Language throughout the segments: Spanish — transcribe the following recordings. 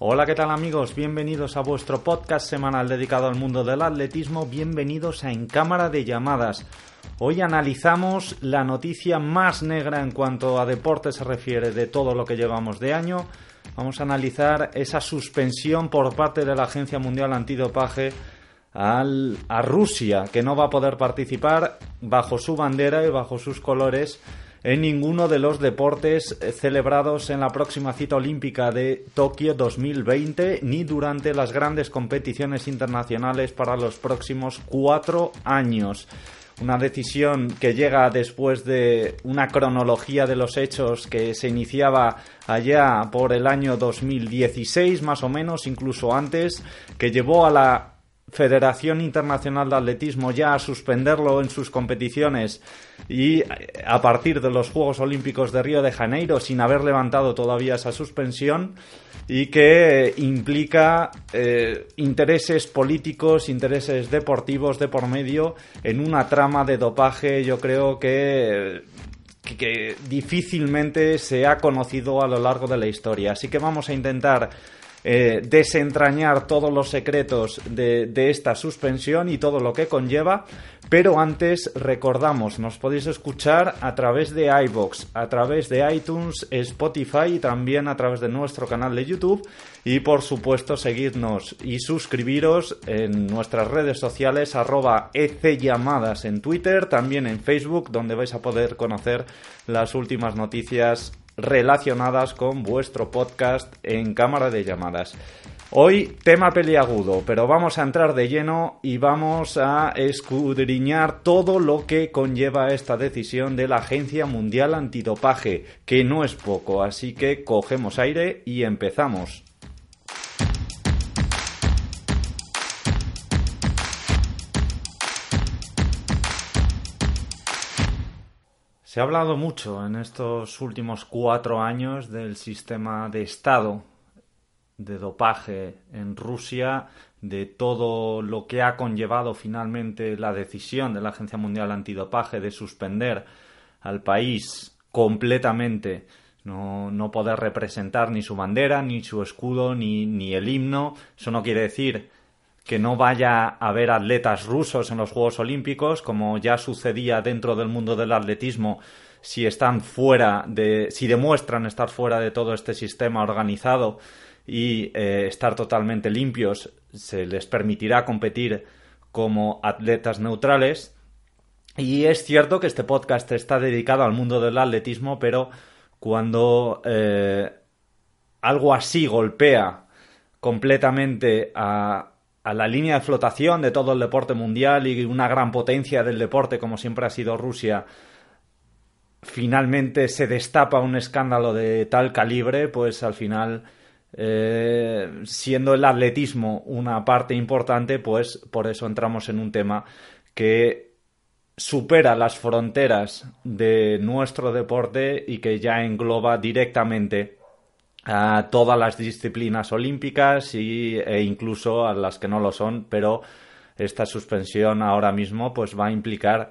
Hola, ¿qué tal amigos? Bienvenidos a vuestro podcast semanal dedicado al mundo del atletismo. Bienvenidos a En Cámara de Llamadas. Hoy analizamos la noticia más negra en cuanto a deporte se refiere de todo lo que llevamos de año. Vamos a analizar esa suspensión por parte de la Agencia Mundial Antidopaje al, a Rusia, que no va a poder participar bajo su bandera y bajo sus colores en ninguno de los deportes eh, celebrados en la próxima cita olímpica de Tokio 2020 ni durante las grandes competiciones internacionales para los próximos cuatro años. Una decisión que llega después de una cronología de los hechos que se iniciaba allá por el año 2016 más o menos, incluso antes, que llevó a la Federación Internacional de Atletismo ya a suspenderlo en sus competiciones y a partir de los Juegos Olímpicos de Río de Janeiro sin haber levantado todavía esa suspensión y que implica eh, intereses políticos, intereses deportivos de por medio en una trama de dopaje yo creo que que difícilmente se ha conocido a lo largo de la historia. Así que vamos a intentar eh, desentrañar todos los secretos de, esta suspensión y todo lo que conlleva. Pero antes recordamos, nos podéis escuchar a través de iBox, a través de iTunes, Spotify y también a través de nuestro canal de YouTube. Y por supuesto, seguidnos y suscribiros en nuestras redes sociales, arroba ecllamadas en Twitter, también en Facebook, donde vais a poder conocer las últimas noticias relacionadas con vuestro podcast en cámara de llamadas. Hoy tema peliagudo, pero vamos a entrar de lleno y vamos a escudriñar todo lo que conlleva esta decisión de la Agencia Mundial Antidopaje, que no es poco, así que cogemos aire y empezamos. Se ha hablado mucho en estos últimos cuatro años del sistema de Estado de dopaje en Rusia, de todo lo que ha conllevado finalmente la decisión de la Agencia Mundial Antidopaje de suspender al país completamente, no, no poder representar ni su bandera, ni su escudo, ni, ni el himno. Eso no quiere decir que no vaya a haber atletas rusos en los Juegos Olímpicos, como ya sucedía dentro del mundo del atletismo, si están fuera de, si demuestran estar fuera de todo este sistema organizado y eh, estar totalmente limpios, se les permitirá competir como atletas neutrales. Y es cierto que este podcast está dedicado al mundo del atletismo, pero cuando eh, algo así golpea completamente a, a la línea de flotación de todo el deporte mundial y una gran potencia del deporte como siempre ha sido Rusia, finalmente se destapa un escándalo de tal calibre, pues al final, eh, siendo el atletismo una parte importante, pues por eso entramos en un tema que supera las fronteras de nuestro deporte y que ya engloba directamente a todas las disciplinas olímpicas y, e incluso a las que no lo son, pero esta suspensión ahora mismo pues va a implicar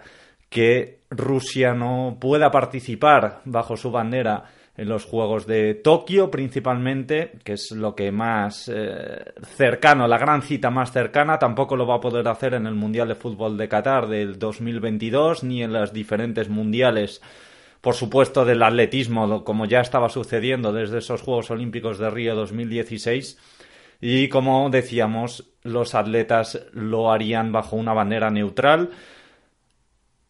que Rusia no pueda participar bajo su bandera en los Juegos de Tokio principalmente, que es lo que más eh, cercano, la gran cita más cercana, tampoco lo va a poder hacer en el Mundial de Fútbol de Qatar del 2022 ni en las diferentes mundiales por supuesto, del atletismo, como ya estaba sucediendo desde esos Juegos Olímpicos de Río 2016. Y como decíamos, los atletas lo harían bajo una bandera neutral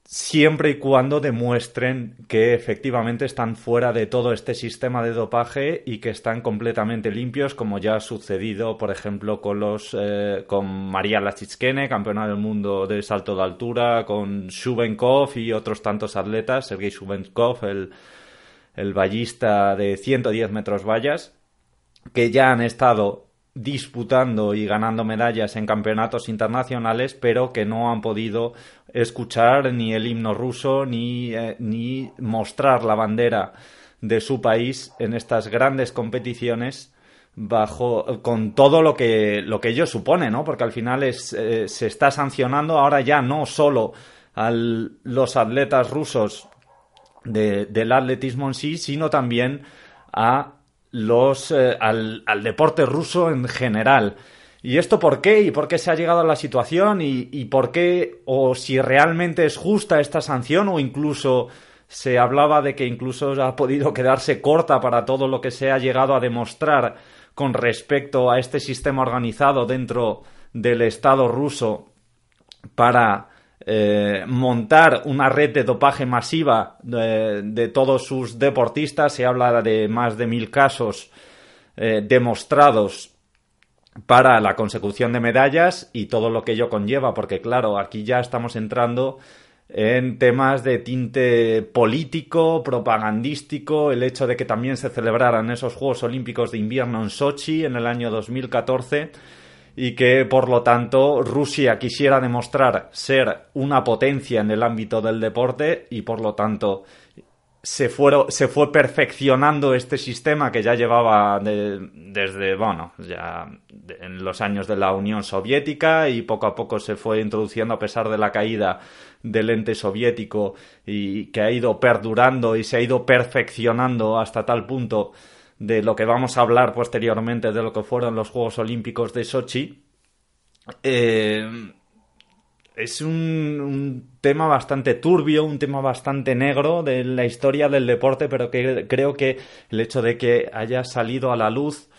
siempre y cuando demuestren que efectivamente están fuera de todo este sistema de dopaje y que están completamente limpios, como ya ha sucedido, por ejemplo, con los eh, con María Lachitskene, campeona del mundo de salto de altura, con Shubenkov y otros tantos atletas, Sergei Shubenkov, el, el vallista de 110 metros vallas, que ya han estado disputando y ganando medallas en campeonatos internacionales, pero que no han podido escuchar ni el himno ruso ni, eh, ni mostrar la bandera de su país en estas grandes competiciones bajo con todo lo que lo que ello supone, ¿no? Porque al final es, eh, se está sancionando ahora ya no solo a los atletas rusos del atletismo en sí, sino también a los, eh, al, deporte ruso en general. ¿Y esto por qué? ¿Y por qué se ha llegado a la situación? ¿Y, ¿Y, por qué? ¿O si realmente es justa esta sanción? ¿O incluso se hablaba de que incluso ha podido quedarse corta para todo lo que se ha llegado a demostrar con respecto a este sistema organizado dentro del Estado ruso para eh, montar una red de dopaje masiva de, todos sus deportistas. Se habla de más de mil casos eh, demostrados para la consecución de medallas y todo lo que ello conlleva, porque claro, aquí ya estamos entrando en temas de tinte político, propagandístico, el hecho de que también se celebraran esos Juegos Olímpicos de Invierno en Sochi en el año 2014 y que por lo tanto Rusia quisiera demostrar ser una potencia en el ámbito del deporte y por lo tanto se, se fue perfeccionando este sistema que ya llevaba desde, bueno, ya en los años de la Unión Soviética y poco a poco se fue introduciendo a pesar de la caída del ente soviético y que ha ido perdurando y se ha ido perfeccionando hasta tal punto de lo que vamos a hablar posteriormente de lo que fueron los Juegos Olímpicos de Sochi, eh, es un, tema bastante turbio, un tema bastante negro de la historia del deporte, pero que creo que el hecho de que haya salido a la luz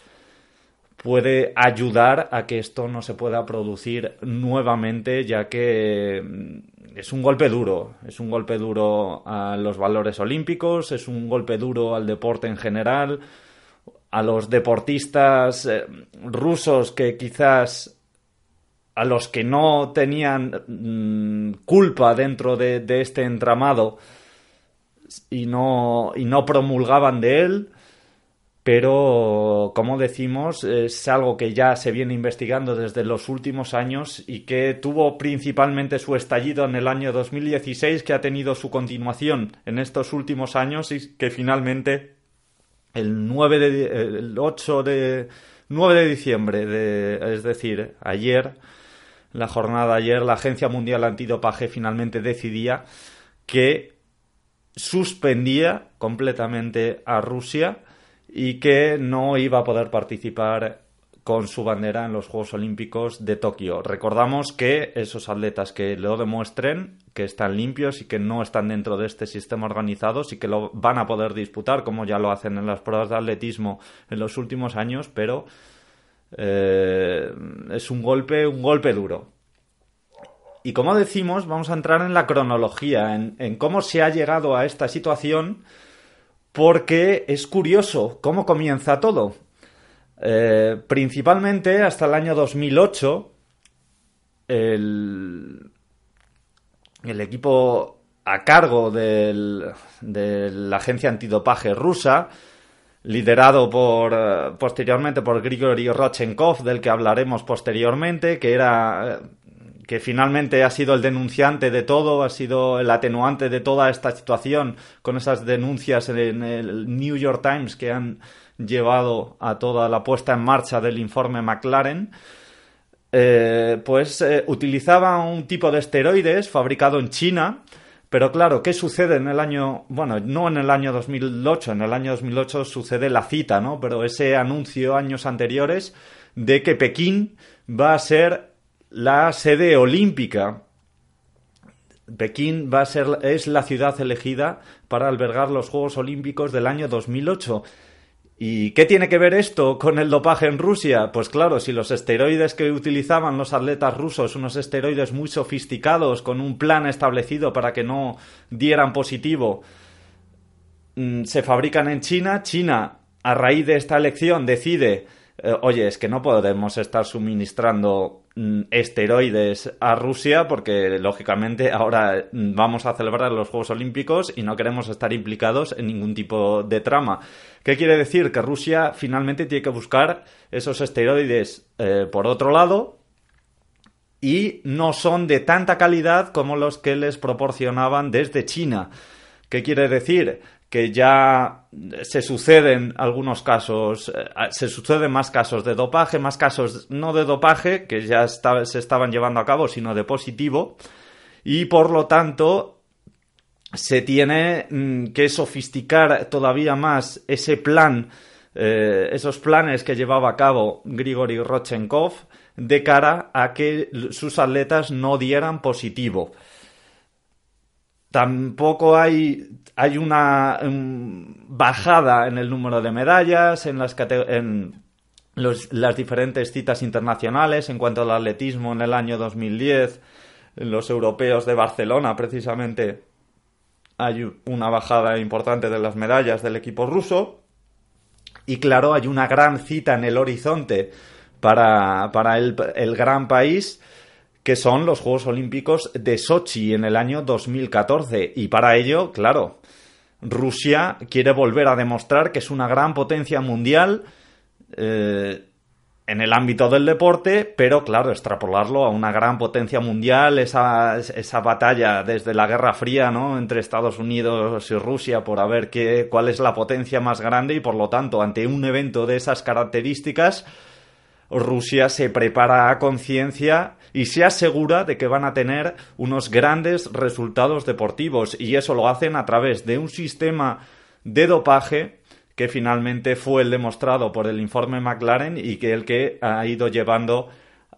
puede ayudar a que esto no se pueda producir nuevamente, ya que mm, es un golpe duro, es un golpe duro a los valores olímpicos, es un golpe duro al deporte en general, a los deportistas eh, rusos que quizás a los que no tenían mm, culpa dentro de, este entramado y no, y no promulgaban de él, pero como decimos, es algo que ya se viene investigando desde los últimos años y que tuvo principalmente su estallido en el año 2016, que ha tenido su continuación en estos últimos años y que finalmente el 9 de, el 8 de 9 de diciembre, de, es decir, ayer, la jornada ayer, la Agencia Mundial Antidopaje finalmente decidía que suspendía completamente a Rusia y que no iba a poder participar con su bandera en los Juegos Olímpicos de Tokio. Recordamos que esos atletas que lo demuestren, que están limpios y que no están dentro de este sistema organizado, sí que lo van a poder disputar, como ya lo hacen en las pruebas de atletismo en los últimos años, pero eh, es un golpe, un golpe duro. Y como decimos, vamos a entrar en la cronología, en cómo se ha llegado a esta situación, porque es curioso cómo comienza todo. Eh, principalmente hasta el año 2008, el, el equipo a cargo de la agencia antidopaje rusa, liderado por eh, posteriormente por Grigory Rochenkov, del que hablaremos posteriormente, que era que finalmente ha sido el denunciante de todo, ha sido el atenuante de toda esta situación con esas denuncias en el New York Times que han llevado a toda la puesta en marcha del informe McLaren, eh, pues eh, utilizaba un tipo de esteroides fabricado en China, pero claro, ¿qué sucede en el año, bueno, no en el año 2008, en el año 2008 sucede la cita, ¿no? Pero ese anuncio años anteriores de que Pekín va a ser la sede olímpica. Pekín va a ser, es la ciudad elegida para albergar los Juegos Olímpicos del año 2008. ¿Y qué tiene que ver esto con el dopaje en Rusia? Pues claro, si los esteroides que utilizaban los atletas rusos, unos esteroides muy sofisticados, con un plan establecido para que no dieran positivo, mm, se fabrican en China, China, a raíz de esta elección, decide, eh, oye, es que no podemos estar suministrando Mm, esteroides a Rusia porque lógicamente ahora mm, vamos a celebrar los Juegos Olímpicos y no queremos estar implicados en ningún tipo de trama. ¿Qué quiere decir? Que Rusia finalmente tiene que buscar esos esteroides eh, por otro lado y no son de tanta calidad como los que les proporcionaban desde China. ¿Qué quiere decir? que ya se suceden algunos casos, eh, se suceden más casos de dopaje, más casos no de dopaje, que ya se estaban llevando a cabo, sino de positivo, y por lo tanto se tiene mm, que sofisticar todavía más ese plan eh, esos planes que llevaba a cabo Grigori Rodchenkov de cara a que sus atletas no dieran positivo. Tampoco hay, hay una bajada en el número de medallas en las, en las diferentes citas internacionales en cuanto al atletismo en el año 2010, en los europeos de Barcelona precisamente hay una bajada importante de las medallas del equipo ruso. Y claro, hay una gran cita en el horizonte para, para el, el gran país que son los Juegos Olímpicos de Sochi en el año 2014. Y para ello, claro, Rusia quiere volver a demostrar que es una gran potencia mundial eh, en el ámbito del deporte, pero claro, extrapolarlo a una gran potencia mundial, esa, esa batalla desde la Guerra Fría, ¿no? Entre Estados Unidos y Rusia por a ver qué, cuál es la potencia más grande y por lo tanto, ante un evento de esas características, Rusia se prepara a conciencia y se asegura de que van a tener unos grandes resultados deportivos y eso lo hacen a través de un sistema de dopaje que finalmente fue el demostrado por el informe McLaren y que el que ha ido llevando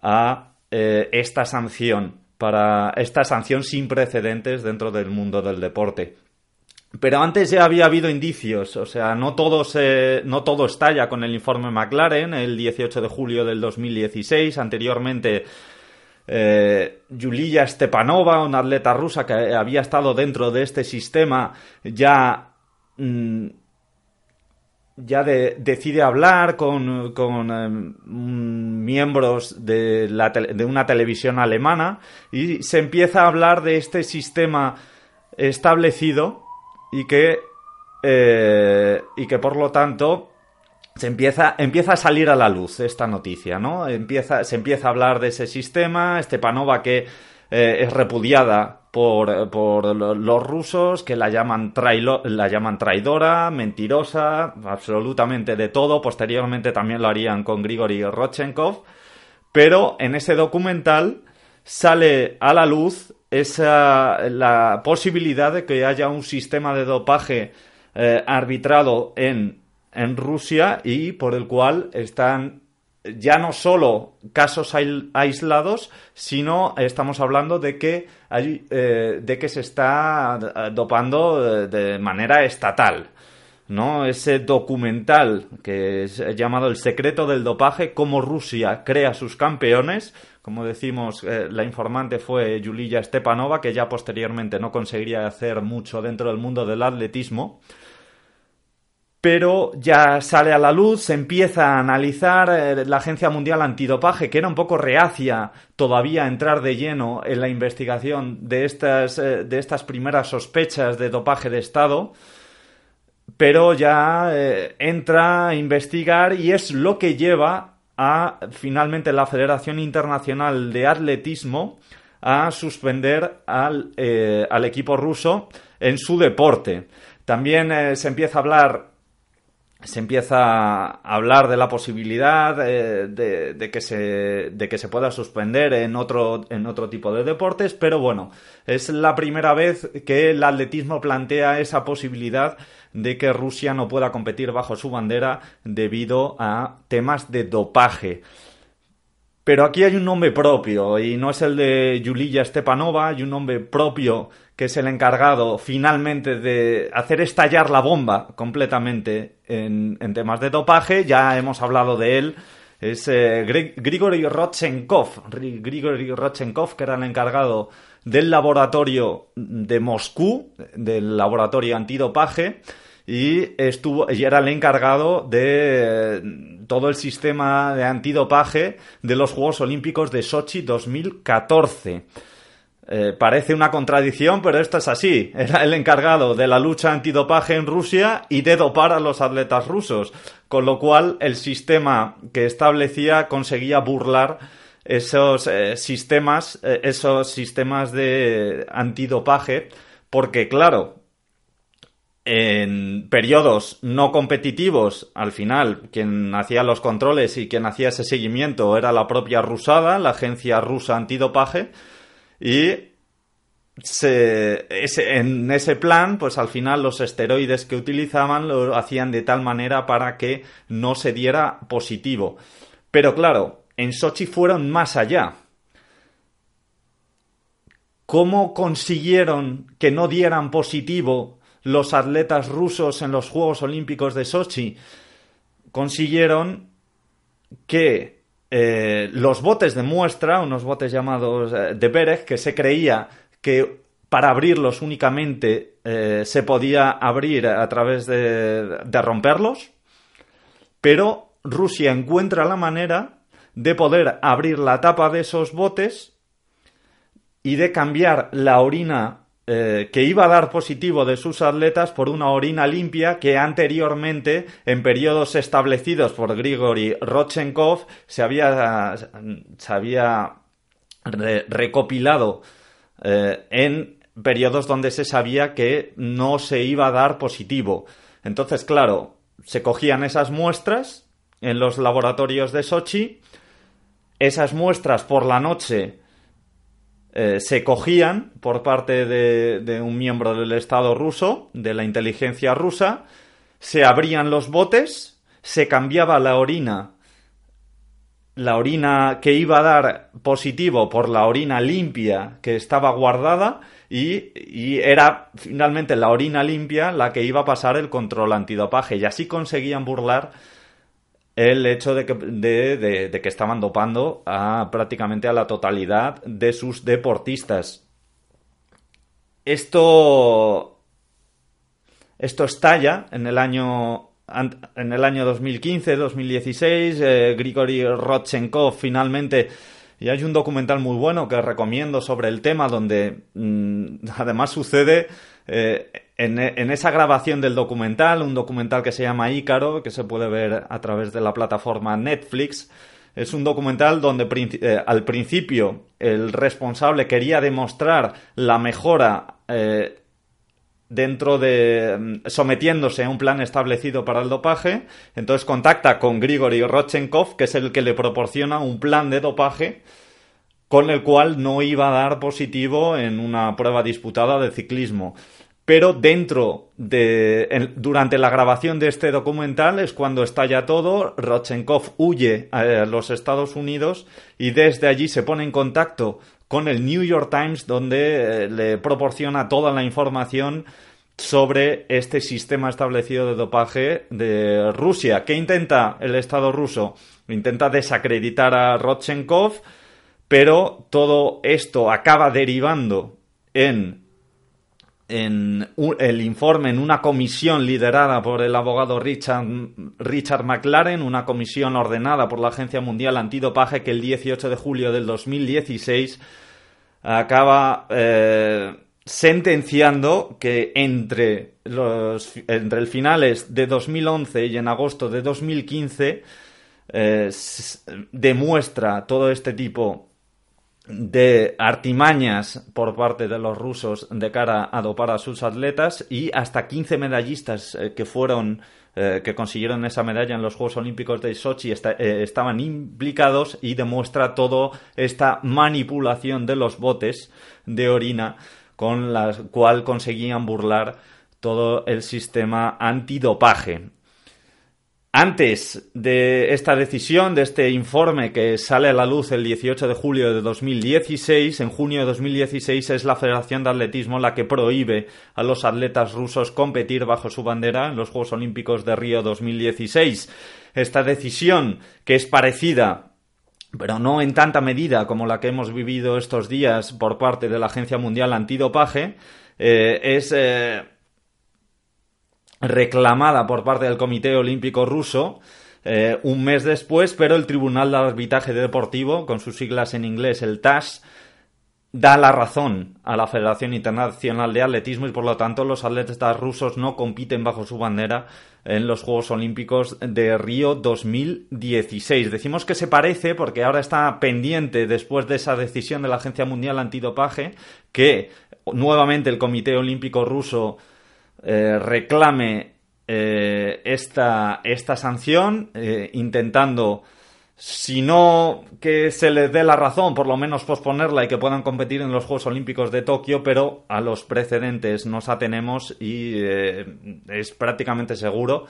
a eh, esta sanción para esta sanción sin precedentes dentro del mundo del deporte. Pero antes ya había habido indicios, o sea, no todo, no todo estalla con el informe McLaren el 18 de julio del 2016. Anteriormente, eh, Yulia Stepanova, una atleta rusa que había estado dentro de este sistema, ya mm, ya decide hablar con, con em, miembros de, una televisión alemana y se empieza a hablar de este sistema establecido y que, eh, y que por lo tanto se empieza, empieza a salir a la luz esta noticia, ¿no? Empieza, se empieza a hablar de ese sistema, Stepanova que eh, es repudiada por, por, los rusos que la llaman, la llaman traidora, mentirosa, absolutamente de todo. Posteriormente también lo harían con Grigori Rodchenkov. Pero en ese documental sale a la luz esa, la posibilidad de que haya un sistema de dopaje eh, arbitrado en, en Rusia y por el cual están ya no solo casos aislados, sino estamos hablando de que, hay, eh, de que se está eh, dopando de manera estatal. ¿no? Ese documental que es llamado El secreto del dopaje, cómo Rusia crea sus campeones. Como decimos, eh, la informante fue Yulia Stepanova, que ya posteriormente no conseguiría hacer mucho dentro del mundo del atletismo pero ya sale a la luz, se empieza a analizar eh, la Agencia Mundial Antidopaje, que era un poco reacia todavía a entrar de lleno en la investigación de estas, eh, de estas primeras sospechas de dopaje de Estado, pero ya eh, entra a investigar y es lo que lleva a finalmente la Federación Internacional de Atletismo a suspender al, al equipo ruso en su deporte. También se empieza a hablar se empieza a hablar de la posibilidad eh, de, que se, de que se pueda suspender en otro, en otro tipo de deportes, pero bueno, es la primera vez que el atletismo plantea esa posibilidad de que Rusia no pueda competir bajo su bandera debido a temas de dopaje. Pero aquí hay un nombre propio y no es el de Yulia Stepanova, hay un nombre propio que es el encargado finalmente de hacer estallar la bomba completamente en, temas de dopaje. Ya hemos hablado de él. Es eh, Grigory Rodchenkov. Grigory Rodchenkov, que era el encargado del laboratorio de Moscú, del laboratorio antidopaje y estuvo y era el encargado de todo el sistema de antidopaje de los Juegos Olímpicos de Sochi 2014. Eh, parece una contradicción, pero esto es así. Era el encargado de la lucha antidopaje en Rusia y de dopar a los atletas rusos, con lo cual el sistema que establecía conseguía burlar esos eh, sistemas, eh, esos sistemas de antidopaje, porque claro, en periodos no competitivos, al final, quien hacía los controles y quien hacía ese seguimiento era la propia rusada, la agencia rusa antidopaje, y en ese plan, pues al final los esteroides que utilizaban lo hacían de tal manera para que no se diera positivo. Pero claro, en Sochi fueron más allá. ¿Cómo consiguieron que no dieran positivo los atletas rusos en los Juegos Olímpicos de Sochi? Consiguieron que eh, los botes de muestra, unos botes llamados eh, de Bereg, que se creía que para abrirlos únicamente eh, se podía abrir a través de, de romperlos, pero Rusia encuentra la manera de poder abrir la tapa de esos botes y de cambiar la orina eh, que iba a dar positivo de sus atletas por una orina limpia que anteriormente, en periodos establecidos por Grigory Rodchenkov, se había, se había recopilado eh, en periodos donde se sabía que no se iba a dar positivo. Entonces, claro, se cogían esas muestras en los laboratorios de Sochi, esas muestras por la noche eh, se cogían por parte de, un miembro del Estado ruso, de la inteligencia rusa, se abrían los botes, se cambiaba la orina, la orina que iba a dar positivo por la orina limpia que estaba guardada y, y era finalmente la orina limpia la que iba a pasar el control antidopaje. Y así conseguían burlar el hecho de que, de, que estaban dopando a prácticamente a la totalidad de sus deportistas. Esto. Esto estalla en el año. En el año 2015-2016, eh, Grigory Rodchenkov finalmente y hay un documental muy bueno que recomiendo sobre el tema donde mm, además sucede eh, en, esa grabación del documental, un documental que se llama Ícaro, que se puede ver a través de la plataforma Netflix, es un documental donde eh, al principio el responsable quería demostrar la mejora eh, dentro de mm, sometiéndose a un plan establecido para el dopaje, entonces contacta con Grigory Rodchenkov, que es el que le proporciona un plan de dopaje con el cual no iba a dar positivo en una prueba disputada de ciclismo pero dentro de durante la grabación de este documental es cuando estalla todo, Rodchenkov huye a los Estados Unidos y desde allí se pone en contacto con el New York Times donde eh, le proporciona toda la información sobre este sistema establecido de dopaje de Rusia. ¿Qué intenta el Estado ruso? Intenta desacreditar a Rodchenkov, pero todo esto acaba derivando en el informe en una comisión liderada por el abogado Richard, Richard McLaren, una comisión ordenada por la Agencia Mundial Antidopaje que el 18 de julio del 2016 acaba eh, sentenciando que entre entre el finales de 2011 y en agosto de 2015 eh, demuestra todo este tipo de artimañas por parte de los rusos de cara a dopar a sus atletas y hasta 15 medallistas eh, que fueron eh, que consiguieron esa medalla en los Juegos Olímpicos de Sochi eh, estaban implicados y demuestra toda esta manipulación de los botes de orina con la cual conseguían burlar todo el sistema antidopaje. Antes de esta decisión, de este informe que sale a la luz el 18 de julio de 2016, en junio de 2016 es la Federación de Atletismo la que prohíbe a los atletas rusos competir bajo su bandera en los Juegos Olímpicos de Río 2016. Esta decisión, que es parecida pero no en tanta medida como la que hemos vivido estos días por parte de la Agencia Mundial Antidopaje, eh, es eh, reclamada por parte del Comité Olímpico Ruso eh, un mes después, pero el Tribunal de Arbitraje Deportivo, con sus siglas en inglés, el TAS, da la razón a la Federación Internacional de Atletismo y por lo tanto los atletas rusos no compiten bajo su bandera en los Juegos Olímpicos de Río 2016. Decimos que se parece porque ahora está pendiente después de esa decisión de la Agencia Mundial Antidopaje que nuevamente el Comité Olímpico Ruso eh, reclame eh, esta, esta, sanción, eh, intentando si no que se les dé la razón, por lo menos posponerla y que puedan competir en los Juegos Olímpicos de Tokio, pero a los precedentes nos atenemos y es prácticamente seguro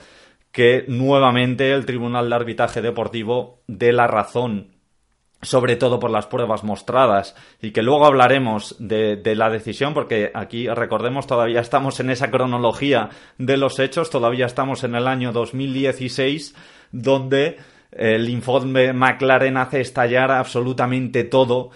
que nuevamente el Tribunal de Arbitraje Deportivo dé la razón sobre todo por las pruebas mostradas y que luego hablaremos de, la decisión porque aquí recordemos todavía estamos en esa cronología de los hechos todavía estamos en el año 2016 donde el informe McLaren hace estallar absolutamente todo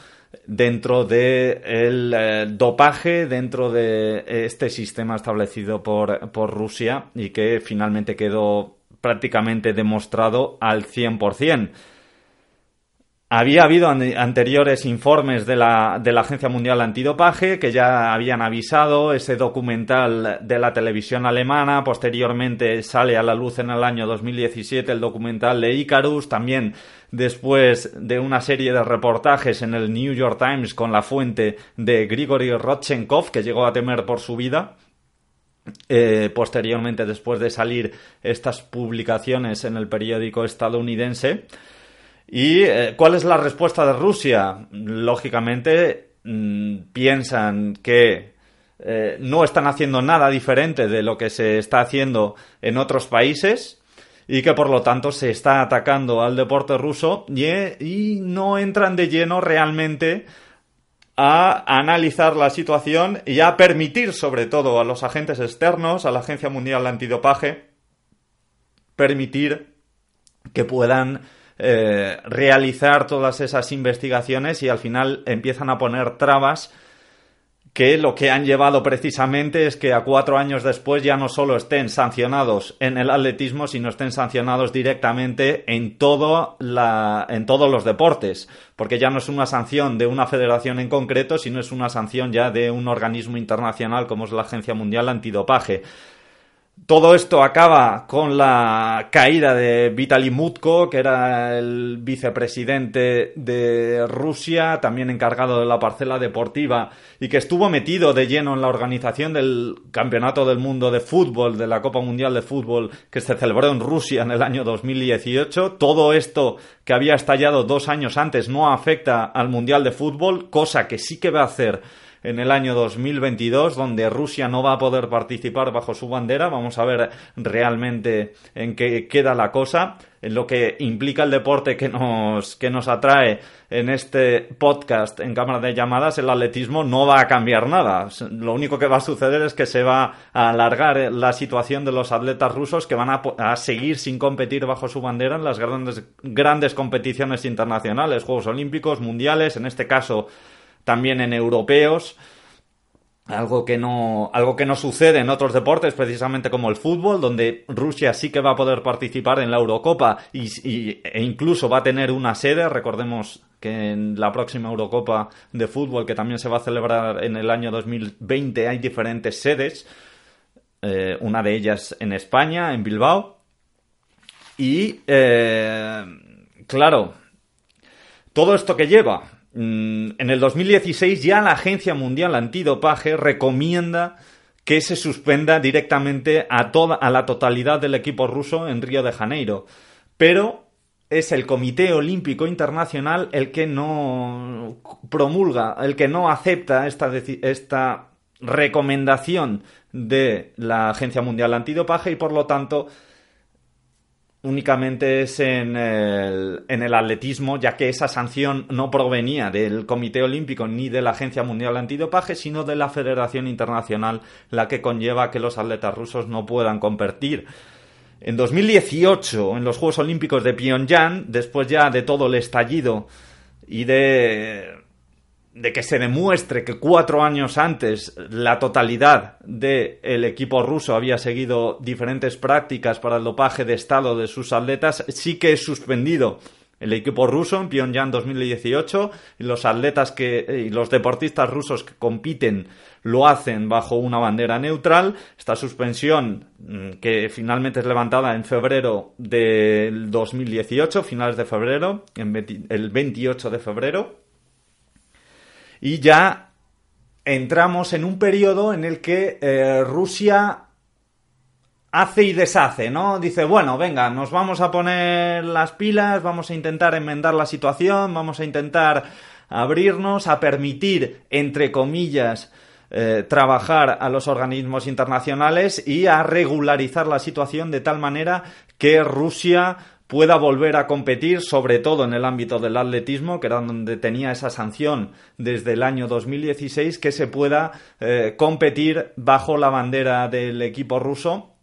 dentro del de eh, dopaje, dentro de este sistema establecido por, por Rusia y que finalmente quedó prácticamente demostrado al 100%. Había habido anteriores informes de la, de la, Agencia Mundial Antidopaje que ya habían avisado ese documental de la televisión alemana. Posteriormente sale a la luz en el año 2017 el documental de Icarus. También después de una serie de reportajes en el New York Times con la fuente de Grigory Rodchenkov que llegó a temer por su vida. Eh, posteriormente, después de salir estas publicaciones en el periódico estadounidense. ¿Y eh, cuál es la respuesta de Rusia? Lógicamente mm, piensan que eh, no están haciendo nada diferente de lo que se está haciendo en otros países y que por lo tanto se está atacando al deporte ruso y, y no entran de lleno realmente a analizar la situación y a permitir sobre todo a los agentes externos, a la Agencia Mundial de Antidopaje, permitir que puedan eh, realizar todas esas investigaciones y al final empiezan a poner trabas que lo que han llevado precisamente es que a cuatro años después ya no solo estén sancionados en el atletismo, sino estén sancionados directamente en, todo la, en todos los deportes, porque ya no es una sanción de una federación en concreto, sino es una sanción ya de un organismo internacional como es la Agencia Mundial Antidopaje. Todo esto acaba con la caída de Vitaly Mutko, que era el vicepresidente de Rusia, también encargado de la parcela deportiva y que estuvo metido de lleno en la organización del Campeonato del Mundo de Fútbol, de la Copa Mundial de Fútbol que se celebró en Rusia en el año 2018. Todo esto que había estallado dos años antes no afecta al Mundial de Fútbol, cosa que sí que va a hacer en el año 2022, donde Rusia no va a poder participar bajo su bandera. Vamos a ver realmente en qué queda la cosa, en lo que implica el deporte que nos, que nos atrae en este podcast en cámara de llamadas, el atletismo no va a cambiar nada. Lo único que va a suceder es que se va a alargar la situación de los atletas rusos que van a, a seguir sin competir bajo su bandera en las grandes, grandes competiciones internacionales, Juegos Olímpicos, Mundiales, en este caso también en europeos. Algo que no, algo que no sucede en otros deportes, precisamente como el fútbol, donde Rusia sí que va a poder participar en la Eurocopa y, e incluso va a tener una sede. Recordemos que en la próxima Eurocopa de fútbol, que también se va a celebrar en el año 2020, hay diferentes sedes. Eh, una de ellas en España, en Bilbao. Y, eh, claro, todo esto que lleva en el 2016 ya la Agencia Mundial Antidopaje recomienda que se suspenda directamente a toda a la totalidad del equipo ruso en Río de Janeiro. Pero es el Comité Olímpico Internacional el que no promulga, el que no acepta esta, esta recomendación de la Agencia Mundial Antidopaje y por lo tanto únicamente es en el, en el, atletismo, ya que esa sanción no provenía del Comité Olímpico ni de la Agencia Mundial Antidopaje, sino de la Federación Internacional, la que conlleva que los atletas rusos no puedan competir. En 2018, en los Juegos Olímpicos de Pyongyang, después ya de todo el estallido y de de que se demuestre que cuatro años antes la totalidad del equipo ruso había seguido diferentes prácticas para el dopaje de estado de sus atletas, sí que es suspendido el equipo ruso en Pyongyang 2018 y los atletas que y los deportistas rusos que compiten lo hacen bajo una bandera neutral. Esta suspensión mm, que finalmente es levantada en febrero del 2018, finales de febrero, el 28 de febrero y ya entramos en un periodo en el que eh, Rusia hace y deshace, ¿no? Dice, bueno, venga, nos vamos a poner las pilas, vamos a intentar enmendar la situación, vamos a intentar abrirnos, a permitir, entre comillas, eh, trabajar a los organismos internacionales y a regularizar la situación de tal manera que Rusia pueda volver a competir, sobre todo en el ámbito del atletismo, que era donde tenía esa sanción desde el año 2016, que se pueda eh, competir bajo la bandera del equipo ruso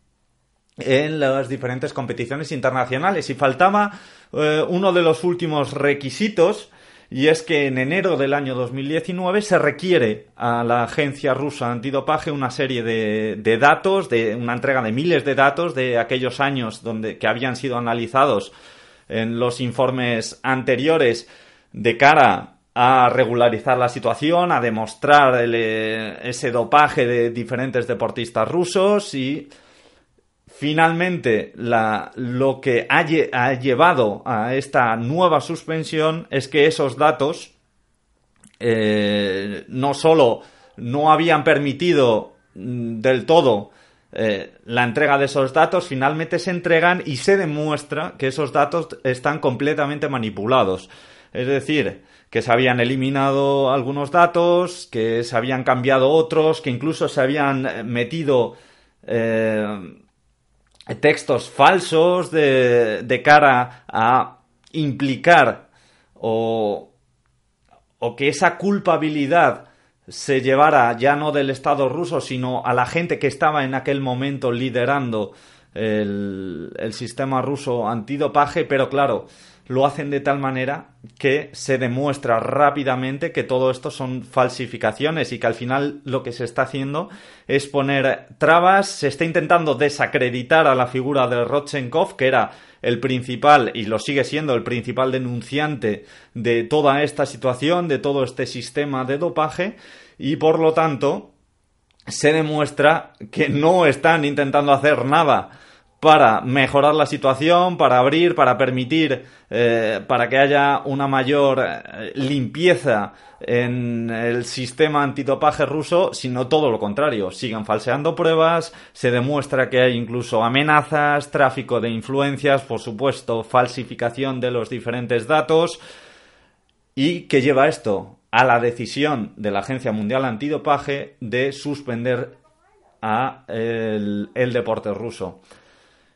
en las diferentes competiciones internacionales. Y faltaba eh, uno de los últimos requisitos, y es que en enero del año 2019 se requiere a la agencia rusa antidopaje una serie de, de, datos, de una entrega de miles de datos de aquellos años donde, que habían sido analizados en los informes anteriores de cara a regularizar la situación, a demostrar eh, ese dopaje de diferentes deportistas rusos y Finalmente, lo que ha, llevado a esta nueva suspensión es que esos datos eh, no solo no habían permitido mm, del todo eh, la entrega de esos datos, finalmente se entregan y se demuestra que esos datos están completamente manipulados. Es decir, que se habían eliminado algunos datos, que se habían cambiado otros, que incluso se habían metido eh, textos falsos de, cara a implicar o, o que esa culpabilidad se llevara ya no del Estado ruso, sino a la gente que estaba en aquel momento liderando el, el sistema ruso antidopaje, pero claro, lo hacen de tal manera que se demuestra rápidamente que todo esto son falsificaciones y que al final lo que se está haciendo es poner trabas, se está intentando desacreditar a la figura de Rodchenkov, que era el principal, y lo sigue siendo, el principal denunciante de toda esta situación, de todo este sistema de dopaje, y por lo tanto se demuestra que no están intentando hacer nada para mejorar la situación, para abrir, para permitir, eh, para que haya una mayor eh, limpieza en el sistema antidopaje ruso, sino todo lo contrario. Siguen falseando pruebas, se demuestra que hay incluso amenazas, tráfico de influencias, por supuesto, falsificación de los diferentes datos. ¿Y qué lleva esto? A la decisión de la Agencia Mundial Antidopaje de suspender a el deporte ruso.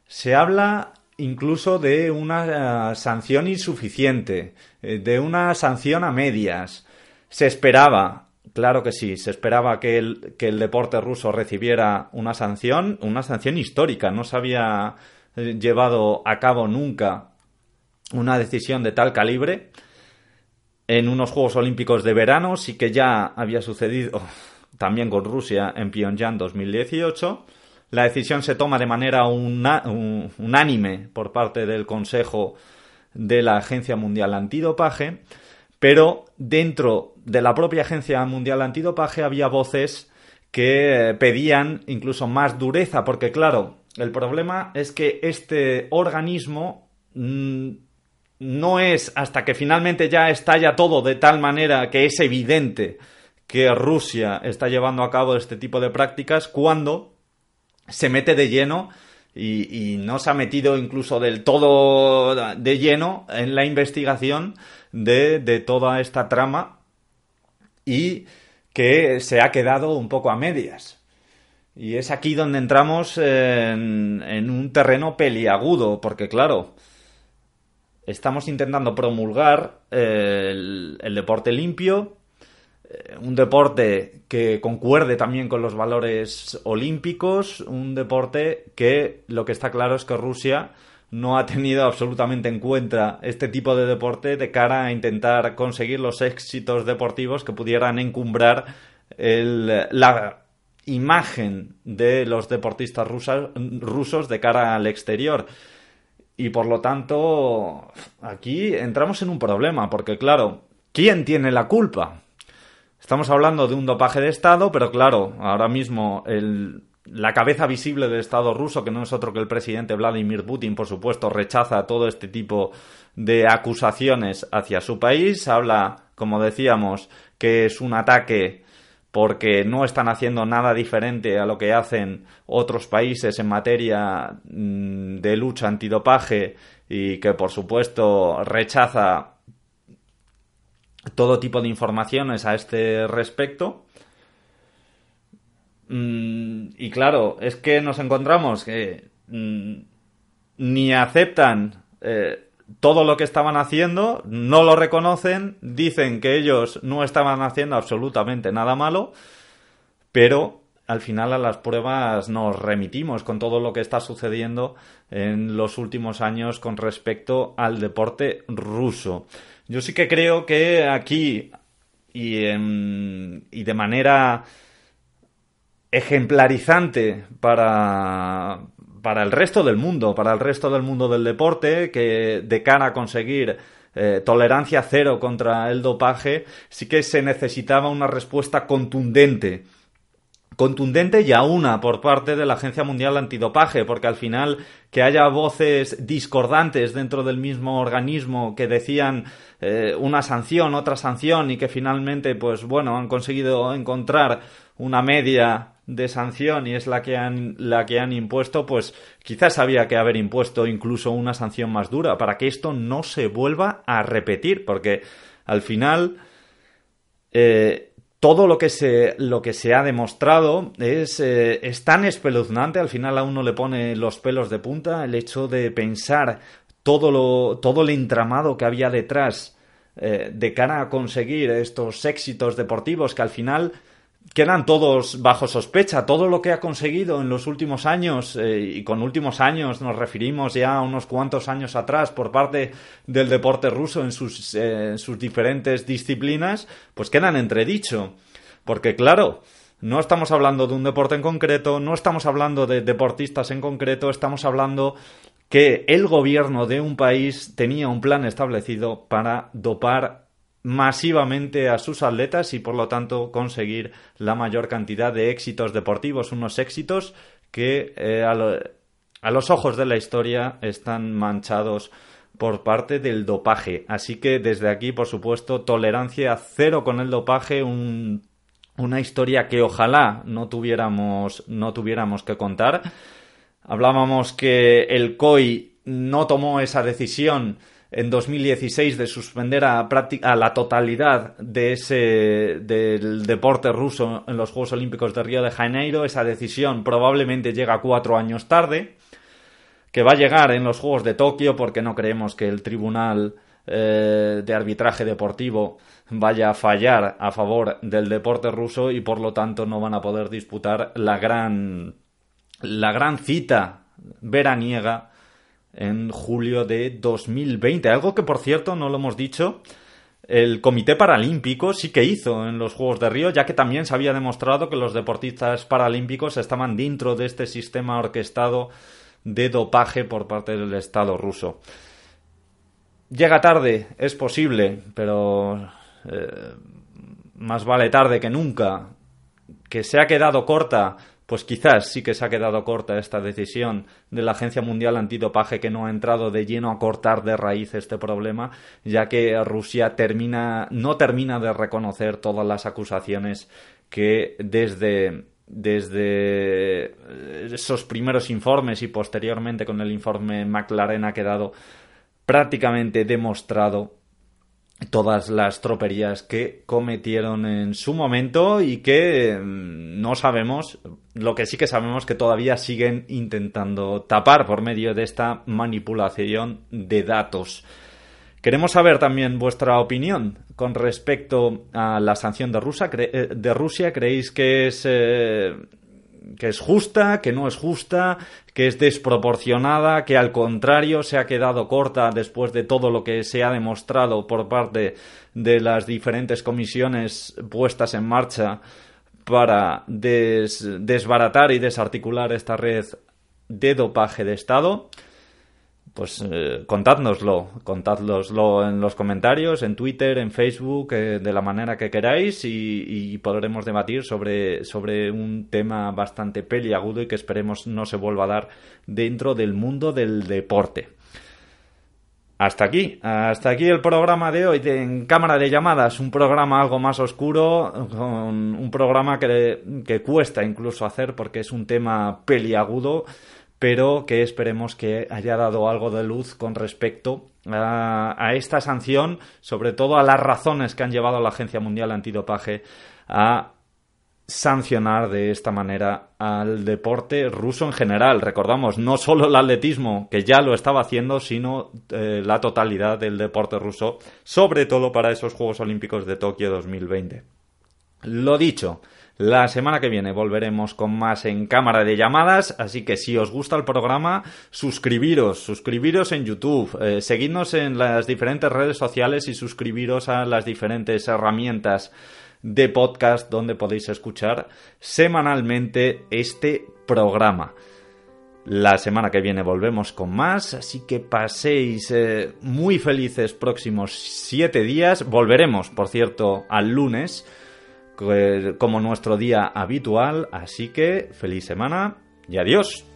Se habla incluso de una eh, sanción insuficiente, eh, de una sanción a medias. Se esperaba, claro que sí, se esperaba que el, que el deporte ruso recibiera una sanción, una sanción histórica. No se había eh, llevado a cabo nunca una decisión de tal calibre en unos Juegos Olímpicos de verano, sí que ya había sucedido también con Rusia en Pyongyang 2018 la decisión se toma de manera unánime por parte del Consejo de la Agencia Mundial Antidopaje, pero dentro de la propia Agencia Mundial Antidopaje había voces que pedían incluso más dureza, porque claro, el problema es que este organismo mm, no es hasta que finalmente ya estalla todo de tal manera que es evidente que Rusia está llevando a cabo este tipo de prácticas cuando se mete de lleno y, no se ha metido incluso del todo de lleno en la investigación de, toda esta trama y que se ha quedado un poco a medias. Y es aquí donde entramos en, en, un terreno peliagudo, porque claro, estamos intentando promulgar el, deporte limpio, un deporte que concuerde también con los valores olímpicos, un deporte que lo que está claro es que Rusia no ha tenido absolutamente en cuenta este tipo de deporte de cara a intentar conseguir los éxitos deportivos que pudieran encumbrar la imagen de los deportistas rusos de cara al exterior. Y por lo tanto, aquí entramos en un problema, porque claro, ¿quién tiene la culpa? Estamos hablando de un dopaje de Estado, pero claro, ahora mismo la cabeza visible del Estado ruso, que no es otro que el presidente Vladimir Putin, por supuesto, rechaza todo este tipo de acusaciones hacia su país. Habla, como decíamos, que es un ataque porque no están haciendo nada diferente a lo que hacen otros países en materia mm, de lucha antidopaje y que por supuesto rechaza todo tipo de informaciones a este respecto. Mm, y claro, es que nos encontramos que mm, ni aceptan eh, todo lo que estaban haciendo, no lo reconocen, dicen que ellos no estaban haciendo absolutamente nada malo, pero al final a las pruebas nos remitimos con todo lo que está sucediendo en los últimos años con respecto al deporte ruso. Yo sí que creo que aquí y, de manera ejemplarizante para, para el resto del mundo, para el resto del mundo del deporte, que de cara a conseguir eh, tolerancia cero contra el dopaje, sí que se necesitaba una respuesta contundente contundente y a una por parte de la Agencia Mundial Antidopaje, porque al final que haya voces discordantes dentro del mismo organismo que decían eh, una sanción, otra sanción y que finalmente, pues bueno, han conseguido encontrar una media de sanción y es la que han la que han impuesto, pues quizás había que haber impuesto incluso una sanción más dura para que esto no se vuelva a repetir, porque al final eh, todo lo que se, lo que se ha demostrado es, eh, es tan espeluznante, al final a uno le pone los pelos de punta el hecho de pensar todo, lo, todo el entramado que había detrás eh, de cara a conseguir estos éxitos deportivos que al final quedan todos bajo sospecha. Todo lo que ha conseguido en los últimos años, eh, y con últimos años nos referimos ya a unos cuantos años atrás por parte del deporte ruso en sus, eh, sus diferentes disciplinas, pues quedan entredicho. Porque claro, no estamos hablando de un deporte en concreto, no estamos hablando de deportistas en concreto, estamos hablando que el gobierno de un país tenía un plan establecido para dopar masivamente a sus atletas y por lo tanto conseguir la mayor cantidad de éxitos deportivos, unos éxitos que eh, a, los ojos de la historia están manchados por parte del dopaje. Así que desde aquí, por supuesto, tolerancia cero con el dopaje, una historia que ojalá no tuviéramos, no tuviéramos que contar. Hablábamos que el COI no tomó esa decisión en 2016 de suspender a, a la totalidad de ese del deporte ruso en los Juegos Olímpicos de Río de Janeiro. Esa decisión probablemente llega cuatro años tarde, que va a llegar en los Juegos de Tokio porque no creemos que el Tribunal eh, de Arbitraje Deportivo vaya a fallar a favor del deporte ruso y por lo tanto no van a poder disputar la gran la gran cita veraniega en julio de 2020. Algo que, por cierto, no lo hemos dicho, el Comité Paralímpico sí que hizo en los Juegos de Río, ya que también se había demostrado que los deportistas paralímpicos estaban dentro de este sistema orquestado de dopaje por parte del Estado ruso. Llega tarde, es posible, pero eh, más vale tarde que nunca. Que se ha quedado corta pues quizás sí que se ha quedado corta esta decisión de la Agencia Mundial Antidopaje que no ha entrado de lleno a cortar de raíz este problema, ya que Rusia termina, no termina de reconocer todas las acusaciones que desde desde esos primeros informes y posteriormente con el informe McLaren ha quedado prácticamente demostrado todas las troperías que cometieron en su momento y que mm, no sabemos, lo que sí que sabemos que todavía siguen intentando tapar por medio de esta manipulación de datos. Queremos saber también vuestra opinión con respecto a la sanción de, Rusia. Eh, Rusia. ¿Creéis que es eh, que es justa, que no es justa, que es desproporcionada, que al contrario se ha quedado corta después de todo lo que se ha demostrado por parte de las diferentes comisiones puestas en marcha para desbaratar y desarticular esta red de dopaje de Estado pues eh, contádnoslo, contádnoslo en los comentarios, en Twitter, en Facebook, eh, de la manera que queráis y, podremos debatir sobre, sobre un tema bastante peliagudo y que esperemos no se vuelva a dar dentro del mundo del deporte. Hasta aquí, hasta aquí el programa de hoy en Cámara de Llamadas, un programa algo más oscuro, un programa que, que cuesta incluso hacer porque es un tema peliagudo, pero que esperemos que haya dado algo de luz con respecto a, esta sanción, sobre todo a las razones que han llevado a la Agencia Mundial Antidopaje a sancionar de esta manera al deporte ruso en general. Recordamos, no solo el atletismo, que ya lo estaba haciendo, sino eh, la totalidad del deporte ruso, sobre todo para esos Juegos Olímpicos de Tokio 2020. Lo dicho, la semana que viene volveremos con más en cámara de llamadas, así que si os gusta el programa, suscribiros, suscribiros en YouTube, eh, seguidnos en las diferentes redes sociales y suscribiros a las diferentes herramientas de podcast donde podéis escuchar semanalmente este programa. La semana que viene volvemos con más, así que paséis eh, muy felices próximos siete días. Volveremos, por cierto, al lunes como nuestro día habitual, así que feliz semana y adiós.